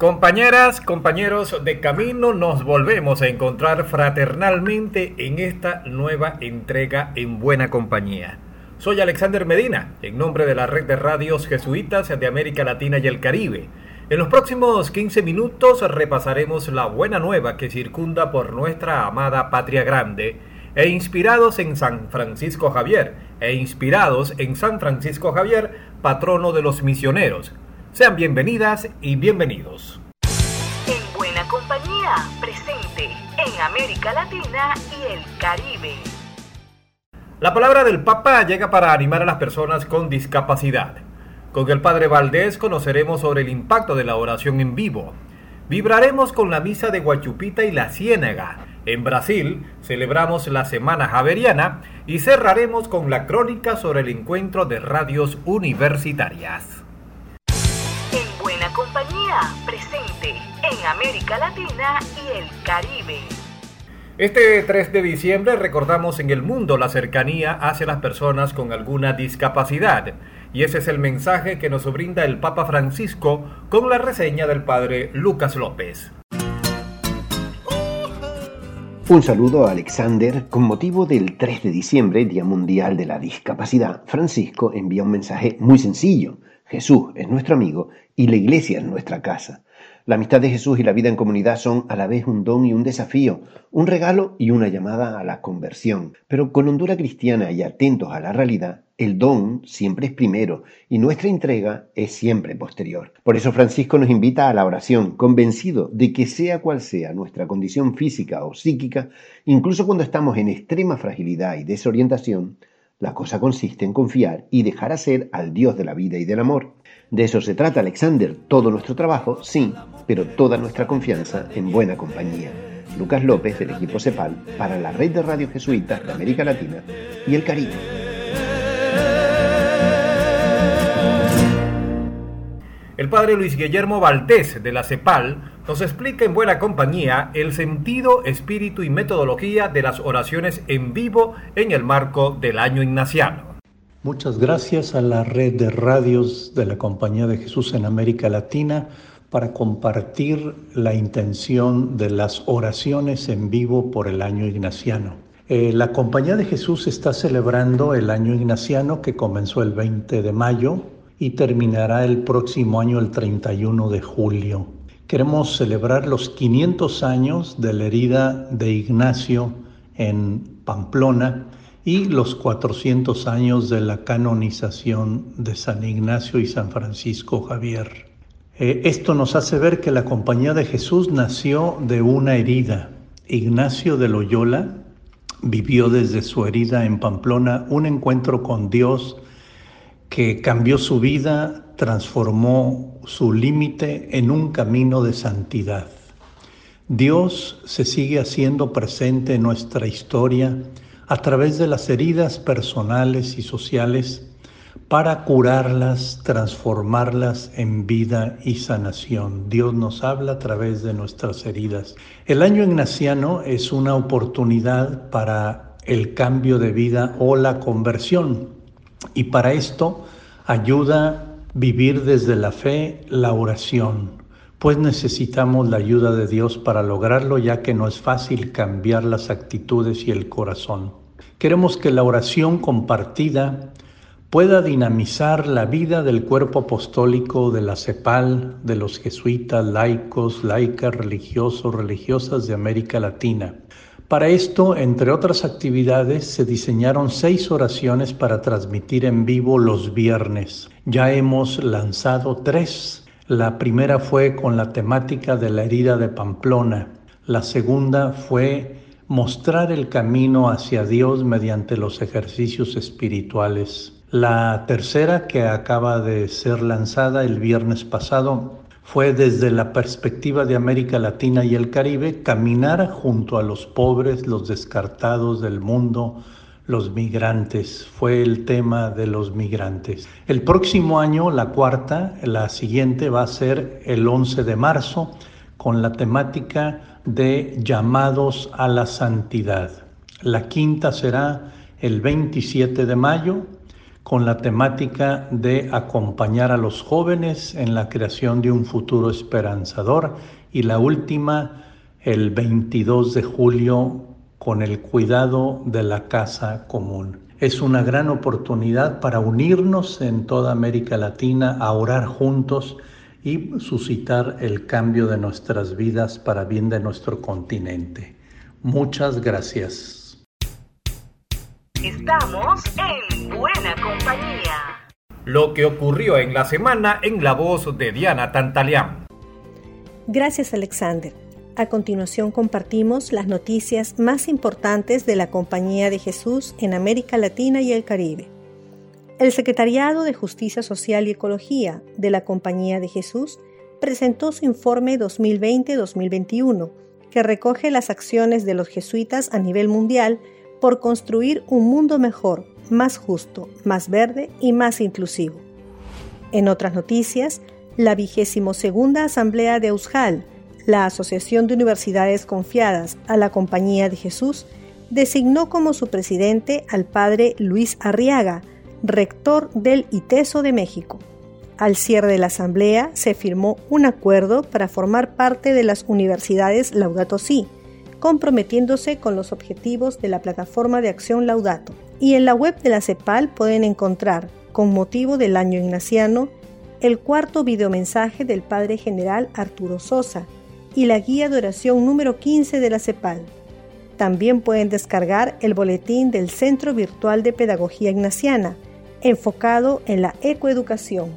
Compañeras, compañeros de camino, nos volvemos a encontrar fraternalmente en esta nueva entrega en buena compañía. Soy Alexander Medina, en nombre de la red de radios jesuitas de América Latina y el Caribe. En los próximos 15 minutos repasaremos la buena nueva que circunda por nuestra amada patria grande e inspirados en San Francisco Javier, e inspirados en San Francisco Javier, patrono de los misioneros, sean bienvenidas y bienvenidos. En buena compañía, presente en América Latina y el Caribe. La palabra del Papa llega para animar a las personas con discapacidad. Con el Padre Valdés conoceremos sobre el impacto de la oración en vivo. Vibraremos con la misa de Guachupita y la Ciénaga. En Brasil celebramos la Semana Javeriana y cerraremos con la crónica sobre el encuentro de radios universitarias presente en América Latina y el Caribe. Este 3 de diciembre recordamos en el mundo la cercanía hacia las personas con alguna discapacidad y ese es el mensaje que nos brinda el Papa Francisco con la reseña del Padre Lucas López. Un saludo a Alexander. Con motivo del 3 de diciembre, Día Mundial de la Discapacidad, Francisco envía un mensaje muy sencillo. Jesús es nuestro amigo y la iglesia es nuestra casa. La amistad de Jesús y la vida en comunidad son a la vez un don y un desafío, un regalo y una llamada a la conversión. Pero con hondura cristiana y atentos a la realidad, el don siempre es primero y nuestra entrega es siempre posterior. Por eso Francisco nos invita a la oración, convencido de que sea cual sea nuestra condición física o psíquica, incluso cuando estamos en extrema fragilidad y desorientación, la cosa consiste en confiar y dejar hacer al Dios de la vida y del amor. De eso se trata, Alexander. Todo nuestro trabajo, sí, pero toda nuestra confianza en buena compañía. Lucas López, del equipo CEPAL, para la red de radio jesuitas de América Latina y el Caribe. El padre Luis Guillermo Valdés de la CEPAL nos explica en buena compañía el sentido, espíritu y metodología de las oraciones en vivo en el marco del año ignaciano. Muchas gracias a la red de radios de la Compañía de Jesús en América Latina para compartir la intención de las oraciones en vivo por el año ignaciano. Eh, la Compañía de Jesús está celebrando el año ignaciano que comenzó el 20 de mayo y terminará el próximo año el 31 de julio. Queremos celebrar los 500 años de la herida de Ignacio en Pamplona y los 400 años de la canonización de San Ignacio y San Francisco Javier. Eh, esto nos hace ver que la Compañía de Jesús nació de una herida. Ignacio de Loyola vivió desde su herida en Pamplona un encuentro con Dios que cambió su vida, transformó su límite en un camino de santidad. Dios se sigue haciendo presente en nuestra historia a través de las heridas personales y sociales para curarlas, transformarlas en vida y sanación. Dios nos habla a través de nuestras heridas. El año ignaciano es una oportunidad para el cambio de vida o la conversión. Y para esto ayuda vivir desde la fe la oración, pues necesitamos la ayuda de Dios para lograrlo ya que no es fácil cambiar las actitudes y el corazón. Queremos que la oración compartida pueda dinamizar la vida del cuerpo apostólico de la CEPAL, de los jesuitas, laicos, laicas, religiosos, religiosas de América Latina para esto, entre otras actividades, se diseñaron seis oraciones para transmitir en vivo los viernes. Ya hemos lanzado tres. La primera fue con la temática de la herida de Pamplona. La segunda fue mostrar el camino hacia Dios mediante los ejercicios espirituales. La tercera, que acaba de ser lanzada el viernes pasado, fue desde la perspectiva de América Latina y el Caribe caminar junto a los pobres, los descartados del mundo, los migrantes. Fue el tema de los migrantes. El próximo año, la cuarta, la siguiente va a ser el 11 de marzo con la temática de llamados a la santidad. La quinta será el 27 de mayo con la temática de acompañar a los jóvenes en la creación de un futuro esperanzador y la última el 22 de julio con el cuidado de la casa común. Es una gran oportunidad para unirnos en toda América Latina a orar juntos y suscitar el cambio de nuestras vidas para bien de nuestro continente. Muchas gracias. Estamos en buena compañía. Lo que ocurrió en la semana en la voz de Diana Tantalián. Gracias Alexander. A continuación compartimos las noticias más importantes de la Compañía de Jesús en América Latina y el Caribe. El Secretariado de Justicia Social y Ecología de la Compañía de Jesús presentó su informe 2020-2021, que recoge las acciones de los jesuitas a nivel mundial por construir un mundo mejor, más justo, más verde y más inclusivo. En otras noticias, la vigésimo segunda Asamblea de Euskal, la Asociación de Universidades Confiadas a la Compañía de Jesús, designó como su presidente al padre Luis Arriaga, rector del ITESO de México. Al cierre de la asamblea se firmó un acuerdo para formar parte de las universidades Laudato Si, comprometiéndose con los objetivos de la plataforma de acción Laudato. Y en la web de la CEPAL pueden encontrar, con motivo del año ignaciano, el cuarto videomensaje del Padre General Arturo Sosa y la guía de oración número 15 de la CEPAL. También pueden descargar el boletín del Centro Virtual de Pedagogía Ignaciana, enfocado en la ecoeducación,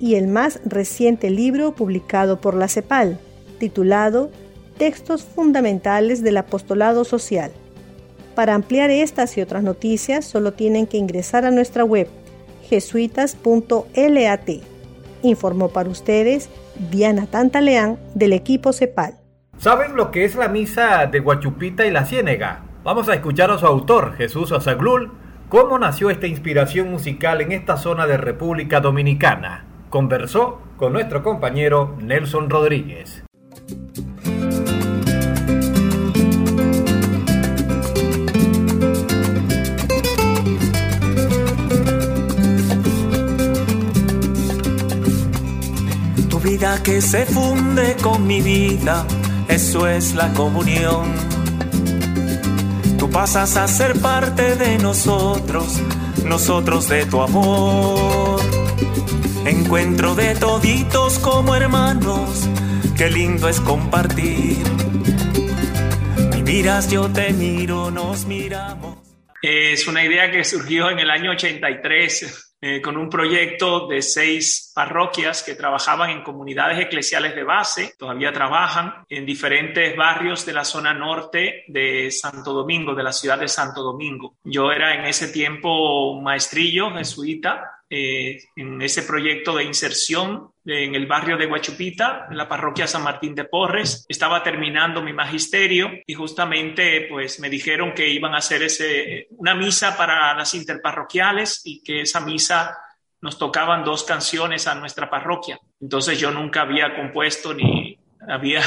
y el más reciente libro publicado por la CEPAL, titulado textos fundamentales del apostolado social. Para ampliar estas y otras noticias solo tienen que ingresar a nuestra web jesuitas.lat. Informó para ustedes Diana Tantaleán del equipo CEPAL. ¿Saben lo que es la misa de Guachupita y la Ciénega? Vamos a escuchar a su autor, Jesús Azaglul, cómo nació esta inspiración musical en esta zona de República Dominicana. Conversó con nuestro compañero Nelson Rodríguez. vida que se funde con mi vida, eso es la comunión. Pasas a ser parte de nosotros, nosotros de tu amor. Encuentro de toditos como hermanos, qué lindo es compartir. Me miras, yo te miro, nos miramos. Es una idea que surgió en el año 83 eh, con un proyecto de seis parroquias que trabajaban en comunidades eclesiales de base, todavía trabajan en diferentes barrios de la zona norte de Santo Domingo, de la ciudad de Santo Domingo. Yo era en ese tiempo maestrillo jesuita eh, en ese proyecto de inserción en el barrio de Huachupita, en la parroquia San Martín de Porres. Estaba terminando mi magisterio y justamente pues me dijeron que iban a hacer ese, una misa para las interparroquiales y que esa misa nos tocaban dos canciones a nuestra parroquia. Entonces yo nunca había compuesto ni había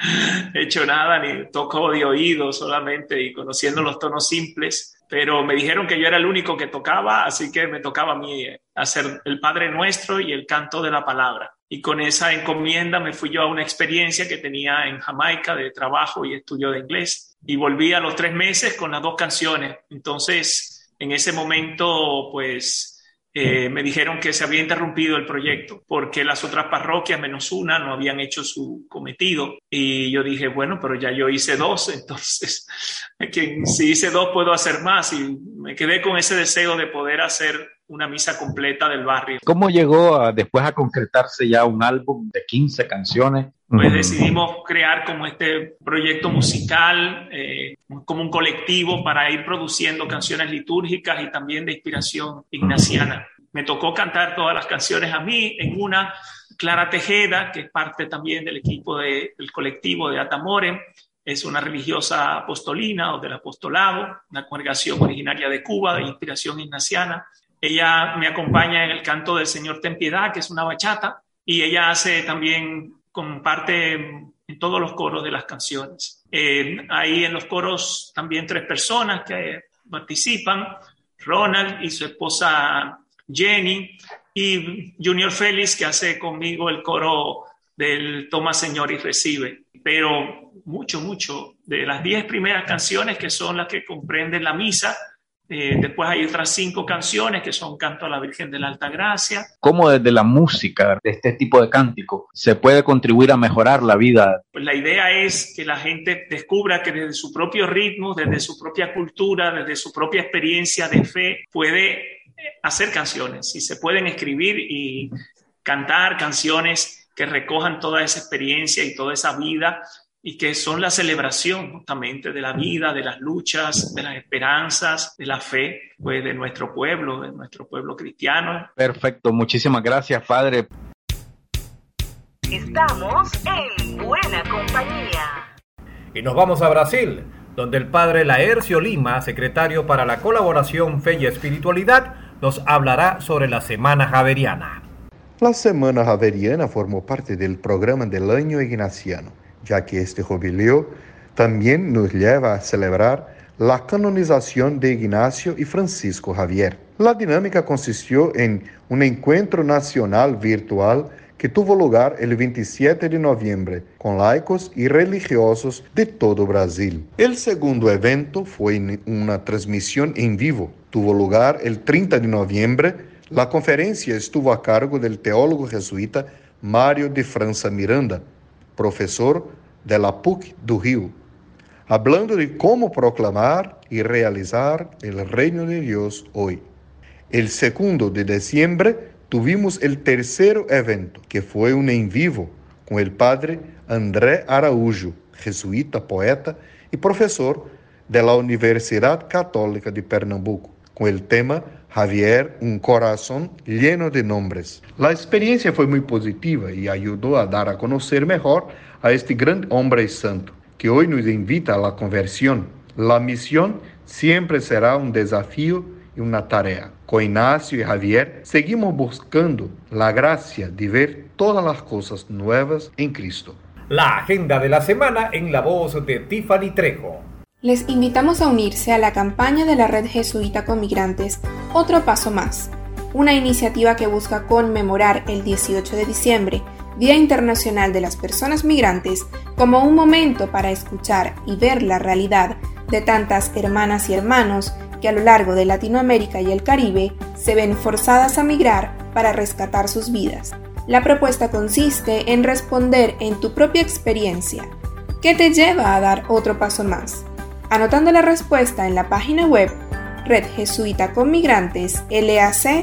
hecho nada, ni toco de oído solamente y conociendo los tonos simples pero me dijeron que yo era el único que tocaba, así que me tocaba a mí hacer el Padre Nuestro y el canto de la palabra. Y con esa encomienda me fui yo a una experiencia que tenía en Jamaica de trabajo y estudio de inglés. Y volví a los tres meses con las dos canciones. Entonces, en ese momento, pues eh, me dijeron que se había interrumpido el proyecto porque las otras parroquias, menos una, no habían hecho su cometido. Y yo dije, bueno, pero ya yo hice dos, entonces si hice dos puedo hacer más. Y me quedé con ese deseo de poder hacer una misa completa del barrio. ¿Cómo llegó después a concretarse ya un álbum de 15 canciones? Pues decidimos crear como este proyecto musical, eh, como un colectivo para ir produciendo canciones litúrgicas y también de inspiración ignaciana. Me tocó cantar todas las canciones a mí en una Clara Tejeda, que es parte también del equipo del colectivo de Atamore, es una religiosa apostolina o del apostolado, una congregación originaria de Cuba, de inspiración ignaciana. Ella me acompaña en el canto del Señor Ten Piedad, que es una bachata, y ella hace también, comparte en todos los coros de las canciones. Eh, ahí en los coros también tres personas que participan, Ronald y su esposa Jenny, y Junior Félix, que hace conmigo el coro del Toma Señor y Recibe. Pero mucho, mucho de las diez primeras canciones que son las que comprenden la misa, eh, después hay otras cinco canciones que son Canto a la Virgen de la Alta Gracia. ¿Cómo desde la música de este tipo de cántico se puede contribuir a mejorar la vida? Pues la idea es que la gente descubra que desde su propio ritmo, desde su propia cultura, desde su propia experiencia de fe, puede hacer canciones y se pueden escribir y cantar canciones que recojan toda esa experiencia y toda esa vida y que son la celebración justamente de la vida, de las luchas, de las esperanzas, de la fe pues, de nuestro pueblo, de nuestro pueblo cristiano. Perfecto, muchísimas gracias, Padre. Estamos en buena compañía. Y nos vamos a Brasil, donde el Padre Laercio Lima, secretario para la colaboración Fe y Espiritualidad, nos hablará sobre la Semana Javeriana. La Semana Javeriana formó parte del programa del año ignaciano ya que este jubileo también nos lleva a celebrar la canonización de Ignacio y Francisco Javier. La dinámica consistió en un encuentro nacional virtual que tuvo lugar el 27 de noviembre con laicos y religiosos de todo Brasil. El segundo evento fue una transmisión en vivo. Tuvo lugar el 30 de noviembre. La conferencia estuvo a cargo del teólogo jesuita Mario de França Miranda, profesor de la PUC do Rio, hablando de cómo proclamar y realizar el reino de Dios hoy. El segundo de diciembre tuvimos el tercer evento, que fue un en vivo con el padre André Araújo, jesuita, poeta y profesor de la Universidad Católica de Pernambuco, con el tema Javier, un corazón lleno de nombres. La experiencia fue muy positiva y ayudó a dar a conocer mejor a este gran hombre santo, que hoy nos invita a la conversión. La misión siempre será un desafío y una tarea. Con Ignacio y Javier seguimos buscando la gracia de ver todas las cosas nuevas en Cristo. La agenda de la semana en la voz de Tiffany Trejo. Les invitamos a unirse a la campaña de la Red Jesuita con Migrantes, Otro Paso Más, una iniciativa que busca conmemorar el 18 de diciembre Día Internacional de las Personas Migrantes como un momento para escuchar y ver la realidad de tantas hermanas y hermanos que a lo largo de Latinoamérica y el Caribe se ven forzadas a migrar para rescatar sus vidas. La propuesta consiste en responder en tu propia experiencia. ¿Qué te lleva a dar otro paso más? Anotando la respuesta en la página web Red Jesuita con Migrantes LAC.org.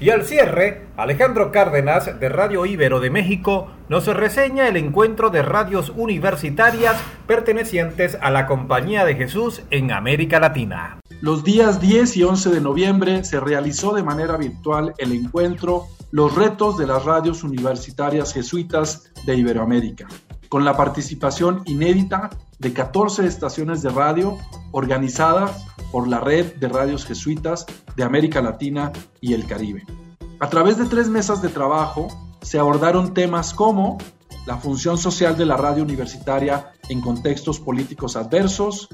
Y al cierre, Alejandro Cárdenas de Radio Ibero de México nos reseña el encuentro de radios universitarias pertenecientes a la Compañía de Jesús en América Latina. Los días 10 y 11 de noviembre se realizó de manera virtual el encuentro Los retos de las radios universitarias jesuitas de Iberoamérica, con la participación inédita de 14 estaciones de radio organizadas por la red de radios jesuitas de América Latina y el Caribe. A través de tres mesas de trabajo se abordaron temas como la función social de la radio universitaria en contextos políticos adversos,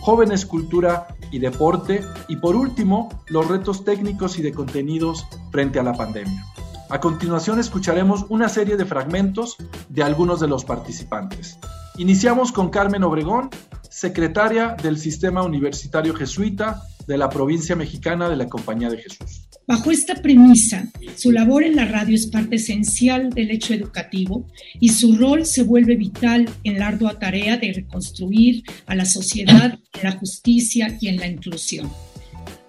jóvenes, cultura y deporte y por último los retos técnicos y de contenidos frente a la pandemia. A continuación escucharemos una serie de fragmentos de algunos de los participantes. Iniciamos con Carmen Obregón, secretaria del Sistema Universitario Jesuita de la provincia mexicana de la Compañía de Jesús. Bajo esta premisa, su labor en la radio es parte esencial del hecho educativo y su rol se vuelve vital en la ardua tarea de reconstruir a la sociedad en la justicia y en la inclusión.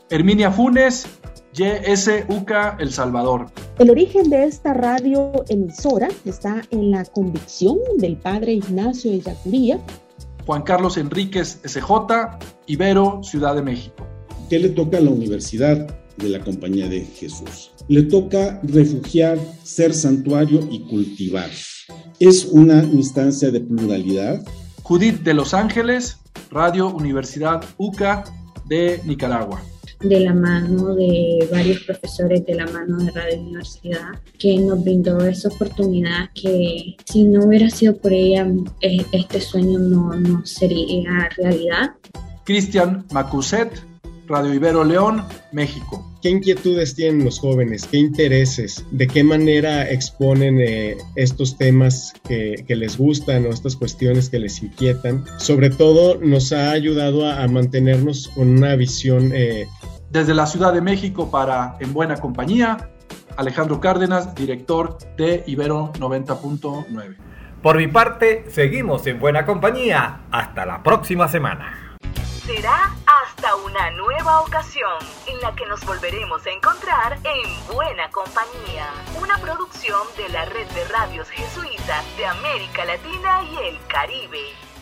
Herminia Funes, YS UCA El Salvador. El origen de esta radio emisora está en la convicción del padre Ignacio de Yacuría. Juan Carlos Enríquez SJ, Ibero, Ciudad de México. ¿Qué le toca a la universidad? de la Compañía de Jesús. Le toca refugiar, ser santuario y cultivar. Es una instancia de pluralidad. Judith de Los Ángeles, Radio Universidad UCA de Nicaragua de la mano de varios profesores, de la mano de Radio Universidad, que nos brindó esa oportunidad que si no hubiera sido por ella, eh, este sueño no, no sería realidad. Cristian Macuset, Radio Ibero León, México. ¿Qué inquietudes tienen los jóvenes? ¿Qué intereses? ¿De qué manera exponen eh, estos temas que, les gustan o estas cuestiones que les inquietan? Sobre todo nos ha ayudado a, mantenernos con una visión eh, desde la Ciudad de México para En Buena Compañía, Alejandro Cárdenas, director de Ibero 90.9. Por mi parte, seguimos en Buena Compañía. Hasta la próxima semana. Será hasta una nueva ocasión en la que nos volveremos a encontrar en Buena Compañía, una producción de la red de radios jesuitas de América Latina y el Caribe.